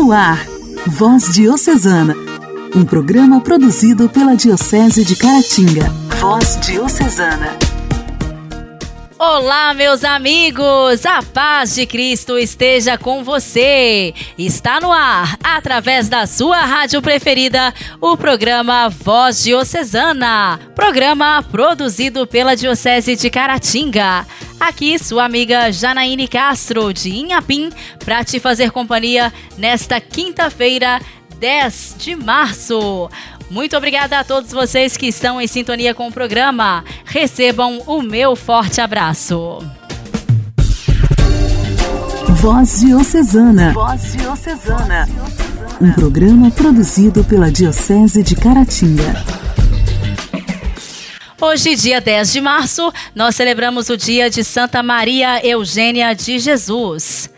No ar, Voz Diocesana, um programa produzido pela Diocese de Caratinga. Voz Diocesana. Olá, meus amigos! A paz de Cristo esteja com você! Está no ar, através da sua rádio preferida, o programa Voz Diocesana. Programa produzido pela Diocese de Caratinga. Aqui, sua amiga Janaíne Castro, de Inhapim, para te fazer companhia nesta quinta-feira, 10 de março. Muito obrigada a todos vocês que estão em sintonia com o programa. Recebam o meu forte abraço. Voz Diocesana. Voz Diocesana. Um programa produzido pela Diocese de Caratinga. Hoje, dia 10 de março, nós celebramos o dia de Santa Maria Eugênia de Jesus.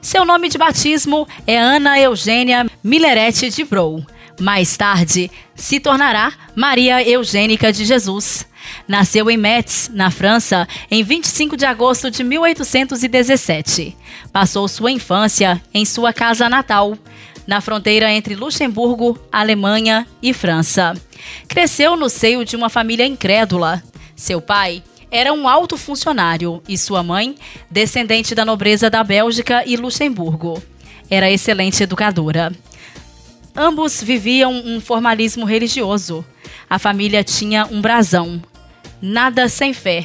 Seu nome de batismo é Ana Eugênia Millerete de Brou. Mais tarde, se tornará Maria Eugênica de Jesus. Nasceu em Metz, na França, em 25 de agosto de 1817. Passou sua infância em sua casa natal, na fronteira entre Luxemburgo, Alemanha e França. Cresceu no seio de uma família incrédula. Seu pai era um alto funcionário e sua mãe, descendente da nobreza da Bélgica e Luxemburgo. Era excelente educadora. Ambos viviam um formalismo religioso. A família tinha um brasão. Nada sem fé,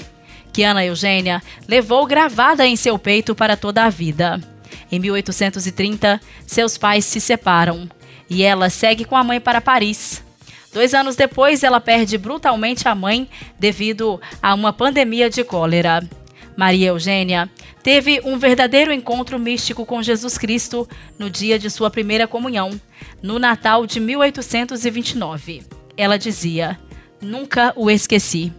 que Ana Eugênia levou gravada em seu peito para toda a vida. Em 1830, seus pais se separam e ela segue com a mãe para Paris. Dois anos depois, ela perde brutalmente a mãe devido a uma pandemia de cólera. Maria Eugênia teve um verdadeiro encontro místico com Jesus Cristo no dia de sua primeira comunhão, no Natal de 1829. Ela dizia: Nunca o esqueci.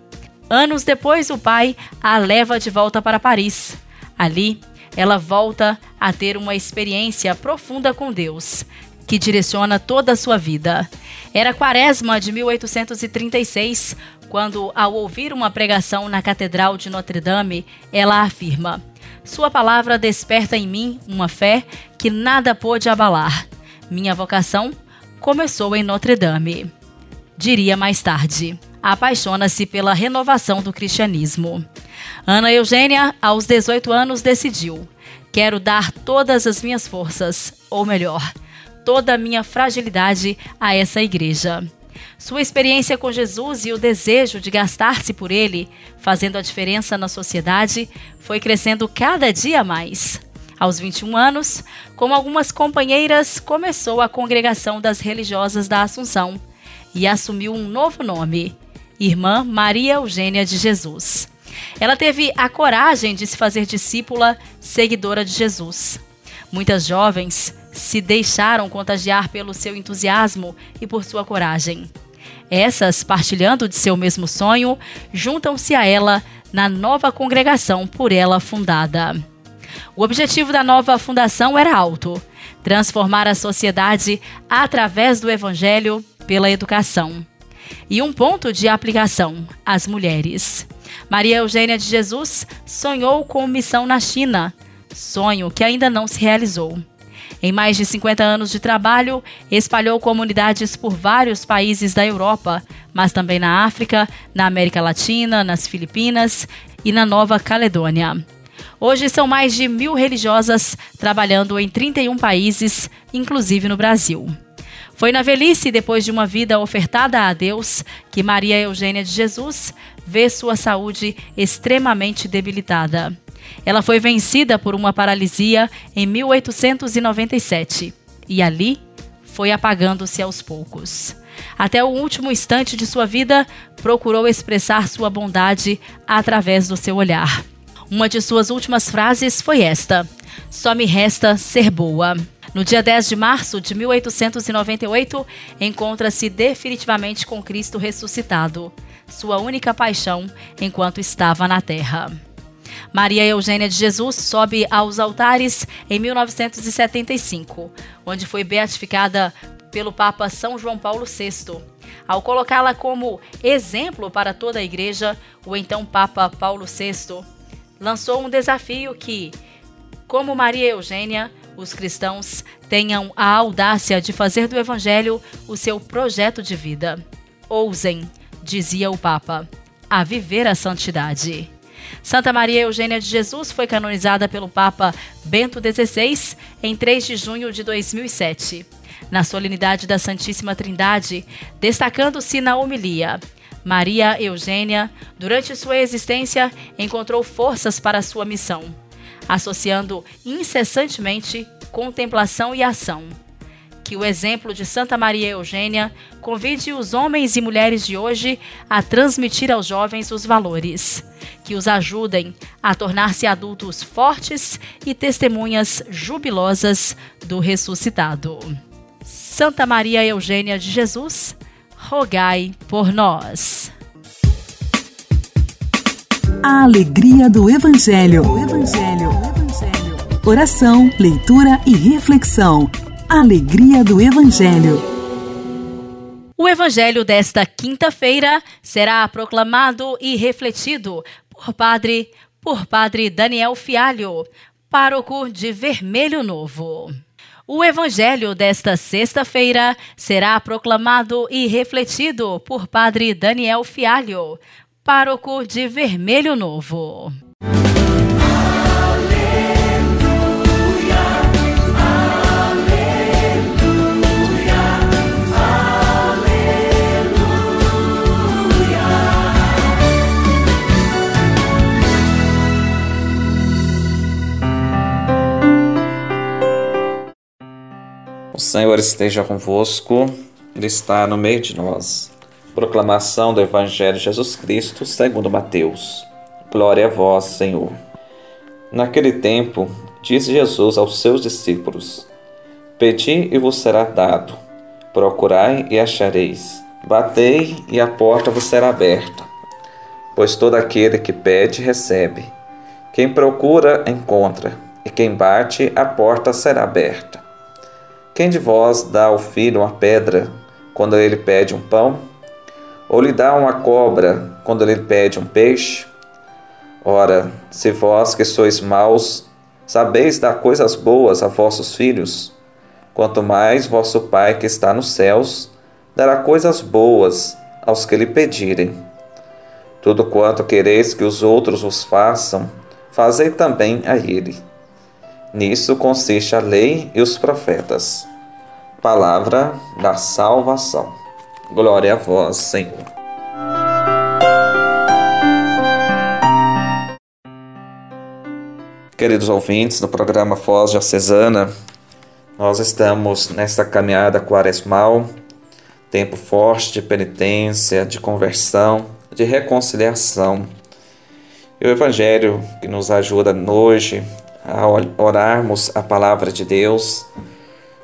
Anos depois, o pai a leva de volta para Paris. Ali, ela volta a ter uma experiência profunda com Deus, que direciona toda a sua vida. Era quaresma de 1836, quando, ao ouvir uma pregação na Catedral de Notre-Dame, ela afirma: Sua palavra desperta em mim uma fé que nada pôde abalar. Minha vocação começou em Notre-Dame. Diria mais tarde. Apaixona-se pela renovação do cristianismo. Ana Eugênia, aos 18 anos, decidiu: Quero dar todas as minhas forças, ou melhor, toda a minha fragilidade a essa igreja. Sua experiência com Jesus e o desejo de gastar-se por ele, fazendo a diferença na sociedade, foi crescendo cada dia mais. Aos 21 anos, com algumas companheiras, começou a Congregação das Religiosas da Assunção e assumiu um novo nome, Irmã Maria Eugênia de Jesus. Ela teve a coragem de se fazer discípula, seguidora de Jesus. Muitas jovens se deixaram contagiar pelo seu entusiasmo e por sua coragem. Essas, partilhando de seu mesmo sonho, juntam-se a ela na nova congregação por ela fundada. O objetivo da nova fundação era alto: transformar a sociedade através do evangelho pela educação. E um ponto de aplicação: as mulheres. Maria Eugênia de Jesus sonhou com missão na China, sonho que ainda não se realizou. Em mais de 50 anos de trabalho, espalhou comunidades por vários países da Europa, mas também na África, na América Latina, nas Filipinas e na Nova Caledônia. Hoje são mais de mil religiosas trabalhando em 31 países, inclusive no Brasil. Foi na velhice, depois de uma vida ofertada a Deus, que Maria Eugênia de Jesus vê sua saúde extremamente debilitada. Ela foi vencida por uma paralisia em 1897 e ali foi apagando-se aos poucos. Até o último instante de sua vida, procurou expressar sua bondade através do seu olhar. Uma de suas últimas frases foi esta: Só me resta ser boa. No dia 10 de março de 1898, encontra-se definitivamente com Cristo ressuscitado, sua única paixão enquanto estava na terra. Maria Eugênia de Jesus sobe aos altares em 1975, onde foi beatificada pelo Papa São João Paulo VI. Ao colocá-la como exemplo para toda a igreja, o então Papa Paulo VI lançou um desafio que, como Maria Eugênia, os cristãos tenham a audácia de fazer do Evangelho o seu projeto de vida. Ousem, dizia o Papa, a viver a santidade. Santa Maria Eugênia de Jesus foi canonizada pelo Papa Bento XVI em 3 de junho de 2007, na solenidade da Santíssima Trindade, destacando-se na homilia. Maria Eugênia, durante sua existência, encontrou forças para sua missão, associando incessantemente contemplação e ação que o exemplo de Santa Maria Eugênia convide os homens e mulheres de hoje a transmitir aos jovens os valores, que os ajudem a tornar-se adultos fortes e testemunhas jubilosas do ressuscitado. Santa Maria Eugênia de Jesus, rogai por nós. A alegria do Evangelho. Evangelho. Oração, leitura e reflexão. Alegria do Evangelho. O Evangelho desta quinta-feira será proclamado e refletido por Padre, por Padre Daniel Fialho, pároco de Vermelho Novo. O Evangelho desta sexta-feira será proclamado e refletido por Padre Daniel Fialho, pároco de Vermelho Novo. Senhor esteja convosco, Ele está no meio de nós. Proclamação do Evangelho de Jesus Cristo segundo Mateus. Glória a vós, Senhor. Naquele tempo, disse Jesus aos seus discípulos: Pedi e vos será dado, procurai e achareis, batei e a porta vos será aberta. Pois todo aquele que pede, recebe. Quem procura, encontra, e quem bate, a porta será aberta. Quem de vós dá ao filho uma pedra quando ele pede um pão? Ou lhe dá uma cobra quando ele pede um peixe? Ora, se vós que sois maus sabeis dar coisas boas a vossos filhos, quanto mais vosso Pai que está nos céus dará coisas boas aos que lhe pedirem. Tudo quanto quereis que os outros vos façam, fazei também a ele. Nisso consiste a lei e os profetas. Palavra da salvação. Glória a vós, Senhor. Queridos ouvintes do programa Foz Diocesana, nós estamos nesta caminhada quaresmal, tempo forte de penitência, de conversão, de reconciliação. E o Evangelho que nos ajuda hoje a orarmos a palavra de Deus,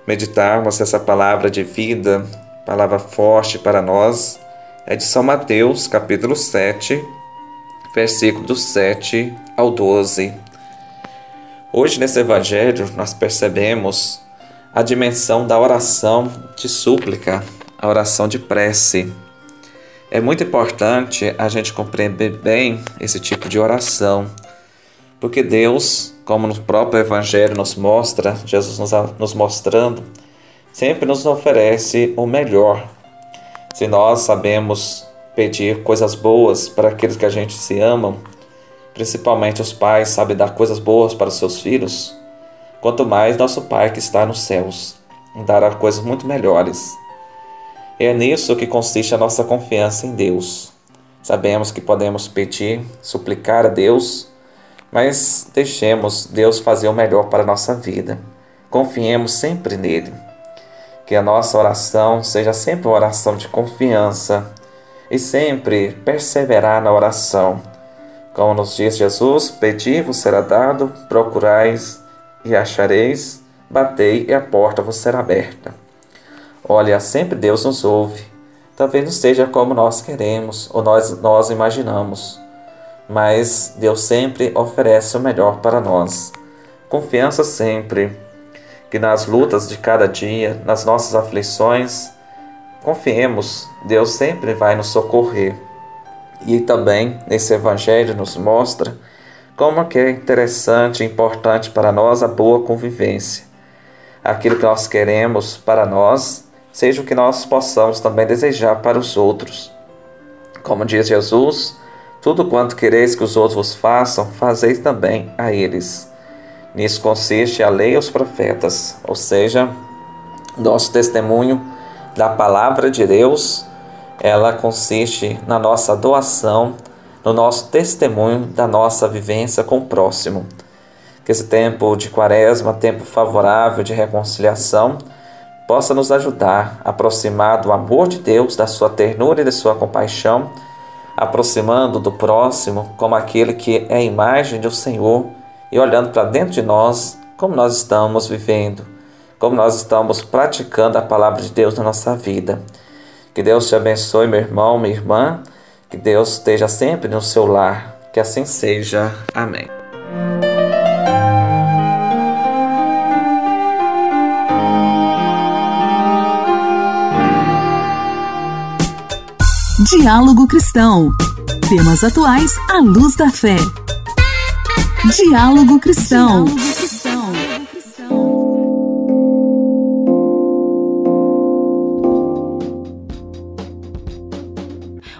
meditarmos essa palavra de vida, palavra forte para nós, é de São Mateus, capítulo 7, versículos 7 ao 12. Hoje nesse evangelho nós percebemos a dimensão da oração de súplica, a oração de prece. É muito importante a gente compreender bem esse tipo de oração, porque Deus como no próprio Evangelho nos mostra, Jesus nos mostrando, sempre nos oferece o melhor. Se nós sabemos pedir coisas boas para aqueles que a gente se amam, principalmente os pais sabem dar coisas boas para os seus filhos, quanto mais nosso Pai que está nos céus dará coisas muito melhores. É nisso que consiste a nossa confiança em Deus. Sabemos que podemos pedir, suplicar a Deus mas deixemos Deus fazer o melhor para a nossa vida. Confiemos sempre nele. Que a nossa oração seja sempre uma oração de confiança e sempre perseverar na oração. Como nos diz Jesus: Pedi, vos será dado, procurais e achareis, batei e a porta vos será aberta. Olha, sempre Deus nos ouve. Talvez não seja como nós queremos ou nós, nós imaginamos mas Deus sempre oferece o melhor para nós. Confiança sempre que nas lutas de cada dia, nas nossas aflições, confiemos, Deus sempre vai nos socorrer. E também nesse evangelho nos mostra como que é interessante e importante para nós a boa convivência. aquilo que nós queremos para nós seja o que nós possamos também desejar para os outros. Como diz Jesus, tudo quanto quereis que os outros vos façam, fazeis também a eles. Nisso consiste a lei e os profetas, ou seja, nosso testemunho da palavra de Deus, ela consiste na nossa doação, no nosso testemunho da nossa vivência com o próximo. Que esse tempo de quaresma, tempo favorável de reconciliação, possa nos ajudar a aproximar do amor de Deus, da sua ternura e da sua compaixão, aproximando do próximo como aquele que é a imagem do Senhor e olhando para dentro de nós como nós estamos vivendo, como nós estamos praticando a palavra de Deus na nossa vida. Que Deus te abençoe, meu irmão, minha irmã, que Deus esteja sempre no seu lar, que assim seja. Amém. Diálogo Cristão. Temas atuais à luz da fé. Diálogo Cristão.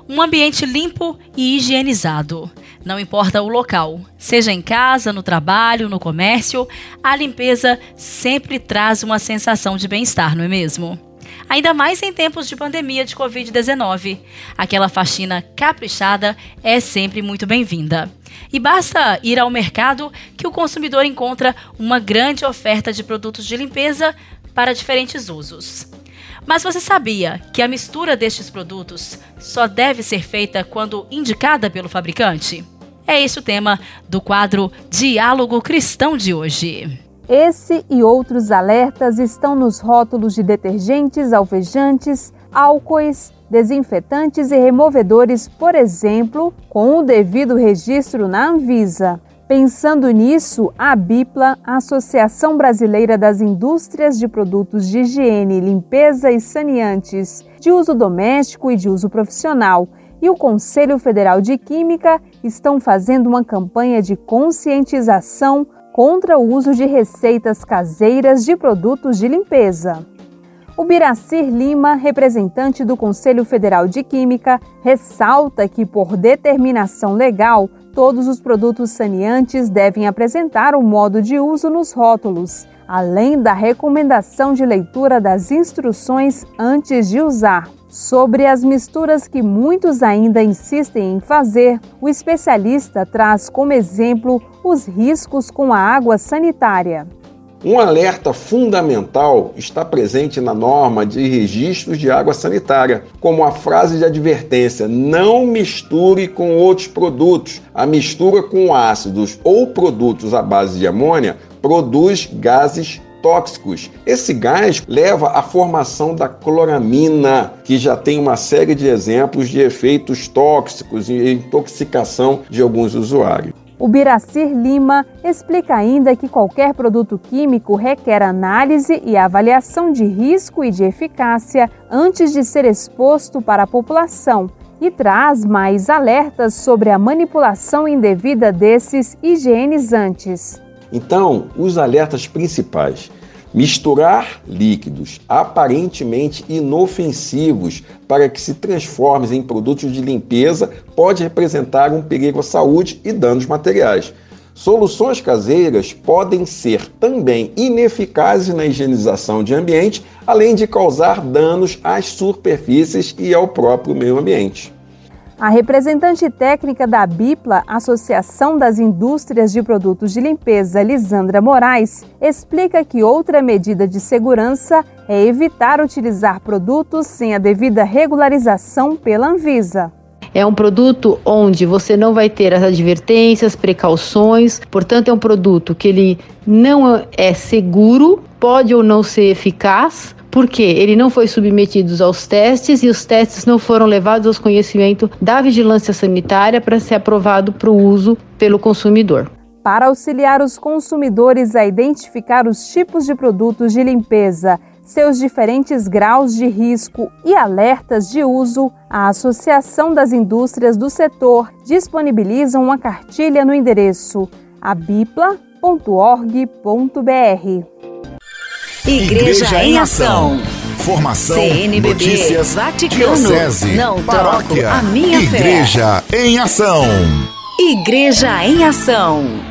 Um ambiente limpo e higienizado. Não importa o local, seja em casa, no trabalho, no comércio, a limpeza sempre traz uma sensação de bem-estar, não é mesmo? Ainda mais em tempos de pandemia de Covid-19. Aquela faxina caprichada é sempre muito bem-vinda. E basta ir ao mercado que o consumidor encontra uma grande oferta de produtos de limpeza para diferentes usos. Mas você sabia que a mistura destes produtos só deve ser feita quando indicada pelo fabricante? É esse o tema do quadro Diálogo Cristão de hoje. Esse e outros alertas estão nos rótulos de detergentes, alvejantes, álcoois, desinfetantes e removedores, por exemplo, com o devido registro na Anvisa. Pensando nisso, a BIPLA, a Associação Brasileira das Indústrias de Produtos de Higiene, Limpeza e Saneantes de uso doméstico e de uso profissional, e o Conselho Federal de Química estão fazendo uma campanha de conscientização contra o uso de receitas caseiras de produtos de limpeza. O Biracir Lima, representante do Conselho Federal de Química, ressalta que, por determinação legal, todos os produtos saneantes devem apresentar o modo de uso nos rótulos, além da recomendação de leitura das instruções antes de usar. Sobre as misturas que muitos ainda insistem em fazer, o especialista traz como exemplo os riscos com a água sanitária. Um alerta fundamental está presente na norma de registros de água sanitária, como a frase de advertência: não misture com outros produtos. A mistura com ácidos ou produtos à base de amônia produz gases tóxicos. Esse gás leva à formação da cloramina, que já tem uma série de exemplos de efeitos tóxicos e intoxicação de alguns usuários. O Biracir Lima explica ainda que qualquer produto químico requer análise e avaliação de risco e de eficácia antes de ser exposto para a população e traz mais alertas sobre a manipulação indevida desses higienizantes. Então, os alertas principais. Misturar líquidos aparentemente inofensivos para que se transformem em produtos de limpeza pode representar um perigo à saúde e danos materiais. Soluções caseiras podem ser também ineficazes na higienização de ambiente, além de causar danos às superfícies e ao próprio meio ambiente. A representante técnica da BIPLA, Associação das Indústrias de Produtos de Limpeza, Lisandra Moraes, explica que outra medida de segurança é evitar utilizar produtos sem a devida regularização pela Anvisa. É um produto onde você não vai ter as advertências, precauções, portanto é um produto que ele não é seguro, pode ou não ser eficaz, porque ele não foi submetido aos testes e os testes não foram levados ao conhecimento da vigilância sanitária para ser aprovado para o uso pelo consumidor. Para auxiliar os consumidores a identificar os tipos de produtos de limpeza, seus diferentes graus de risco e alertas de uso, a Associação das Indústrias do Setor disponibiliza uma cartilha no endereço abipla.org.br. Igreja, Igreja em Ação. Formação, CNBB, notícias, Vaticano, diocese, não paróquia, a minha Igreja fé. em Ação. Igreja em Ação.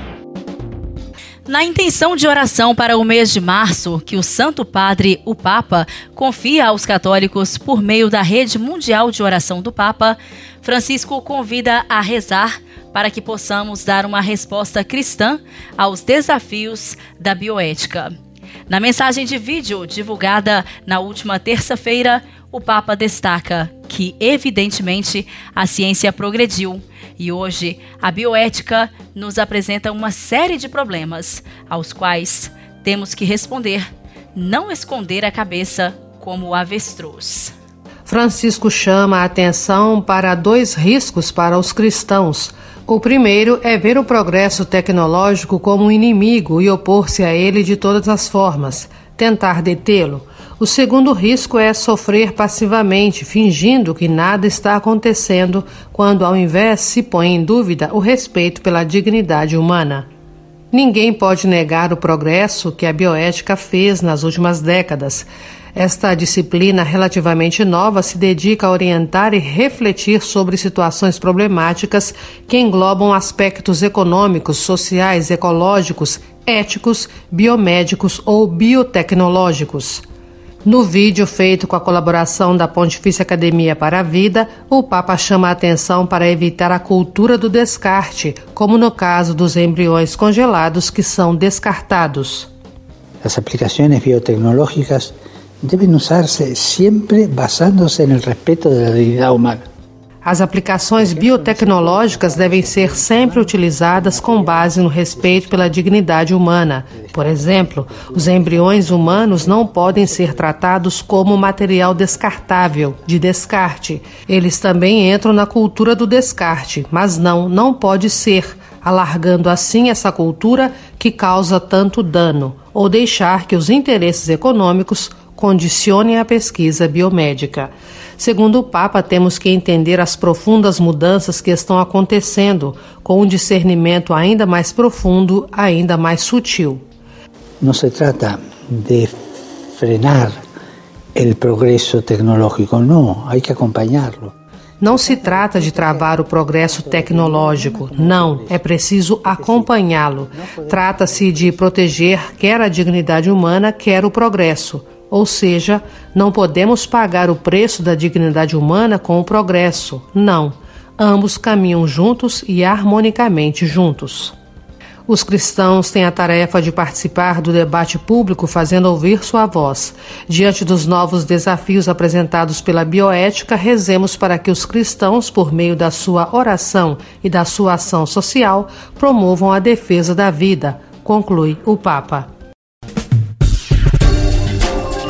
Na intenção de oração para o mês de março, que o Santo Padre, o Papa, confia aos católicos por meio da Rede Mundial de Oração do Papa, Francisco convida a rezar para que possamos dar uma resposta cristã aos desafios da bioética. Na mensagem de vídeo divulgada na última terça-feira, o Papa destaca que, evidentemente, a ciência progrediu e hoje a bioética nos apresenta uma série de problemas aos quais temos que responder, não esconder a cabeça como o avestruz. Francisco chama a atenção para dois riscos para os cristãos. O primeiro é ver o progresso tecnológico como um inimigo e opor-se a ele de todas as formas, tentar detê-lo. O segundo risco é sofrer passivamente, fingindo que nada está acontecendo, quando ao invés se põe em dúvida o respeito pela dignidade humana. Ninguém pode negar o progresso que a bioética fez nas últimas décadas. Esta disciplina relativamente nova se dedica a orientar e refletir sobre situações problemáticas que englobam aspectos econômicos, sociais, ecológicos, éticos, biomédicos ou biotecnológicos. No vídeo feito com a colaboração da Pontifícia Academia para a Vida, o Papa chama a atenção para evitar a cultura do descarte, como no caso dos embriões congelados que são descartados. As aplicações biotecnológicas devem usar-se sempre basándose no respeito da dignidade humana. As aplicações biotecnológicas devem ser sempre utilizadas com base no respeito pela dignidade humana. Por exemplo, os embriões humanos não podem ser tratados como material descartável, de descarte. Eles também entram na cultura do descarte, mas não, não pode ser, alargando assim essa cultura que causa tanto dano, ou deixar que os interesses econômicos condicionem a pesquisa biomédica. Segundo o Papa, temos que entender as profundas mudanças que estão acontecendo, com um discernimento ainda mais profundo, ainda mais sutil. Não se trata de frenar o progresso tecnológico, não, há que acompanhá-lo. Não se trata de travar o progresso tecnológico, não, é preciso acompanhá-lo. Trata-se de proteger quer a dignidade humana, quer o progresso. Ou seja, não podemos pagar o preço da dignidade humana com o progresso. Não. Ambos caminham juntos e harmonicamente juntos. Os cristãos têm a tarefa de participar do debate público fazendo ouvir sua voz. Diante dos novos desafios apresentados pela bioética, rezemos para que os cristãos, por meio da sua oração e da sua ação social, promovam a defesa da vida, conclui o Papa.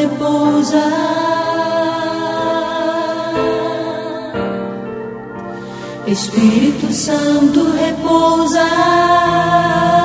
Repousa. Espírito Santo repousa.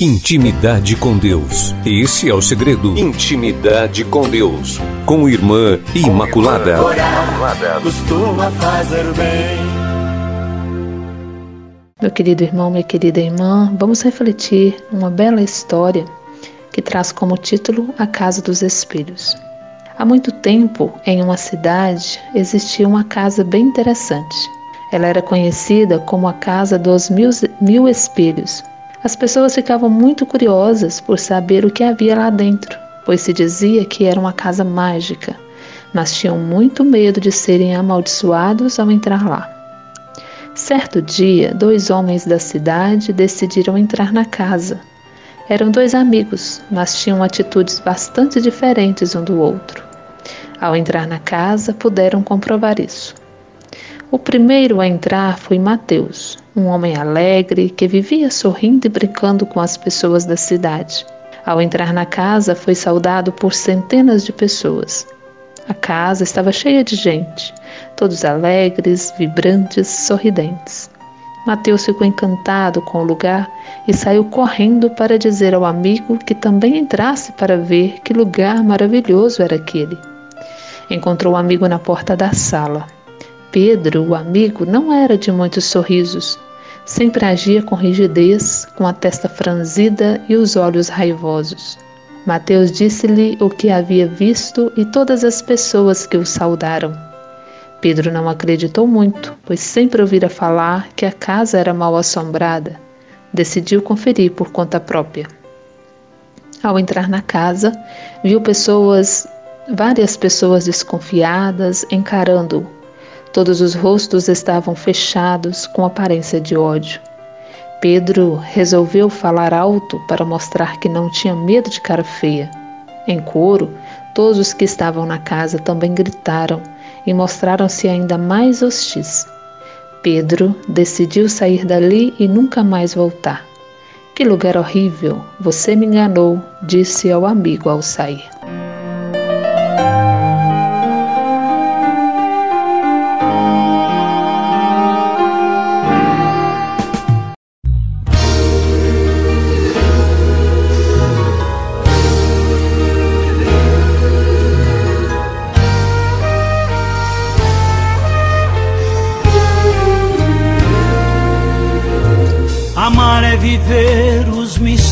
Intimidade com Deus. Esse é o segredo. Intimidade com Deus. Com Irmã Imaculada. Orar costuma fazer bem. Meu querido irmão, minha querida irmã, vamos refletir uma bela história que traz como título A Casa dos Espelhos. Há muito tempo, em uma cidade, existia uma casa bem interessante. Ela era conhecida como a Casa dos Mil, Mil Espelhos. As pessoas ficavam muito curiosas por saber o que havia lá dentro, pois se dizia que era uma casa mágica, mas tinham muito medo de serem amaldiçoados ao entrar lá. Certo dia, dois homens da cidade decidiram entrar na casa. Eram dois amigos, mas tinham atitudes bastante diferentes um do outro. Ao entrar na casa, puderam comprovar isso. O primeiro a entrar foi Mateus, um homem alegre que vivia sorrindo e brincando com as pessoas da cidade. Ao entrar na casa, foi saudado por centenas de pessoas. A casa estava cheia de gente, todos alegres, vibrantes, sorridentes. Mateus ficou encantado com o lugar e saiu correndo para dizer ao amigo que também entrasse para ver que lugar maravilhoso era aquele. Encontrou o amigo na porta da sala. Pedro, o amigo, não era de muitos sorrisos. Sempre agia com rigidez, com a testa franzida e os olhos raivosos. Mateus disse-lhe o que havia visto e todas as pessoas que o saudaram. Pedro não acreditou muito, pois sempre ouvira falar que a casa era mal assombrada. Decidiu conferir por conta própria. Ao entrar na casa, viu pessoas várias pessoas desconfiadas encarando-o. Todos os rostos estavam fechados com aparência de ódio. Pedro resolveu falar alto para mostrar que não tinha medo de cara feia. Em coro, todos os que estavam na casa também gritaram e mostraram-se ainda mais hostis. Pedro decidiu sair dali e nunca mais voltar. Que lugar horrível! Você me enganou, disse ao amigo ao sair.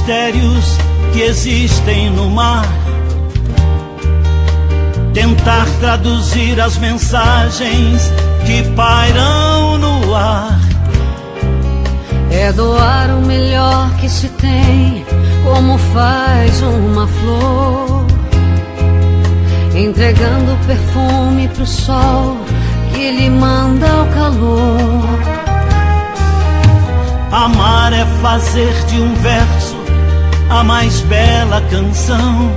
Mistérios que existem no mar. Tentar traduzir as mensagens que pairam no ar. É doar o melhor que se tem, como faz uma flor. Entregando perfume pro sol que lhe manda o calor. Amar é fazer de um verso a mais bela canção.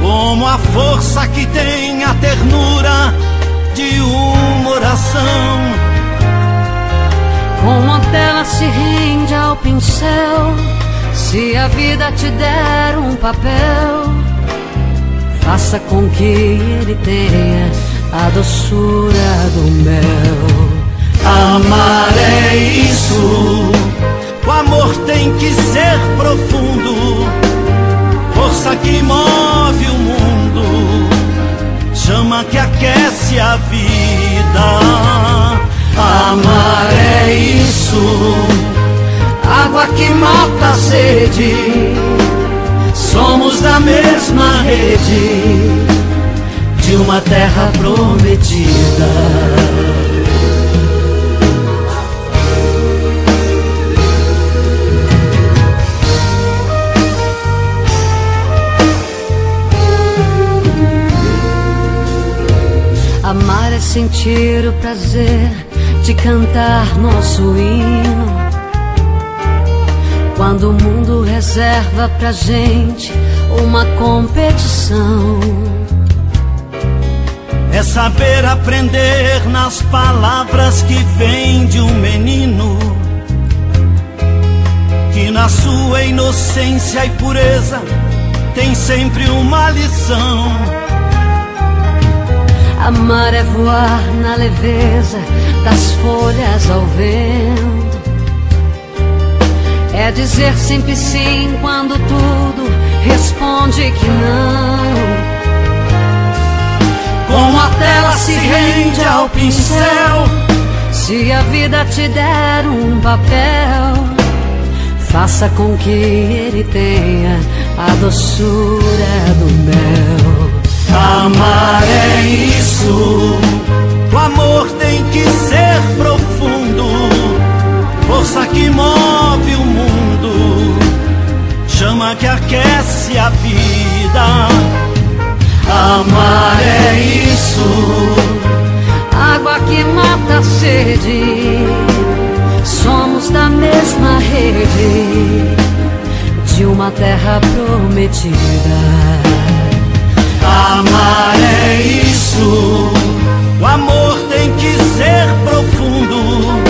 Como a força que tem a ternura de uma oração. Como a tela se rende ao pincel, se a vida te der um papel, faça com que ele tenha a doçura do mel. Profundo. Força que move o mundo. Chama que aquece a vida. Amar é isso. Água que mata a sede. Somos da mesma rede de uma terra prometida. Sentir o prazer de cantar nosso hino. Quando o mundo reserva pra gente uma competição. É saber aprender nas palavras que vêm de um menino. Que na sua inocência e pureza tem sempre uma lição. Amar é voar na leveza das folhas ao vento. É dizer sempre sim quando tudo responde que não. Como a tela se rende ao pincel. Se a vida te der um papel, faça com que ele tenha a doçura do mel. Amar é isso. O amor tem que ser profundo, força que move o mundo, chama que aquece a vida. Amar é isso. Água que mata a sede, somos da mesma rede de uma terra prometida. Amar é isso. O amor tem que ser profundo,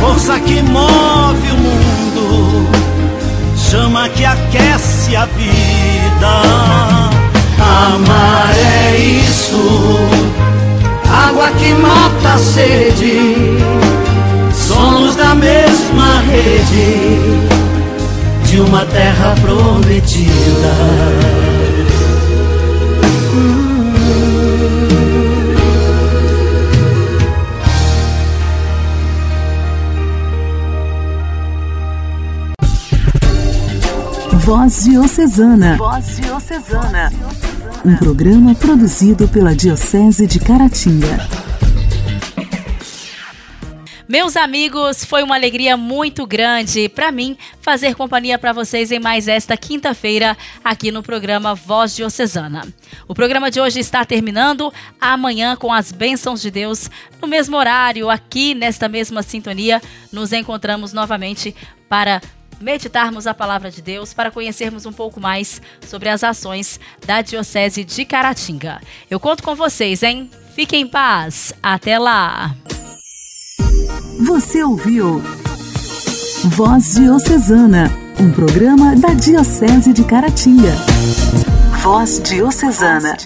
força que move o mundo, chama que aquece a vida. Amar é isso. Água que mata a sede, somos da mesma rede de uma terra prometida. Voz Diocesana. Voz Diocesana. Um programa produzido pela Diocese de Caratinga. Meus amigos, foi uma alegria muito grande para mim fazer companhia para vocês em mais esta quinta-feira aqui no programa Voz Diocesana. O programa de hoje está terminando amanhã com as bênçãos de Deus no mesmo horário aqui nesta mesma sintonia. Nos encontramos novamente para meditarmos a palavra de Deus, para conhecermos um pouco mais sobre as ações da Diocese de Caratinga. Eu conto com vocês, hein? Fiquem em paz. Até lá. Você ouviu Voz Diocesana, um programa da Diocese de Caratinga. Voz Diocesana.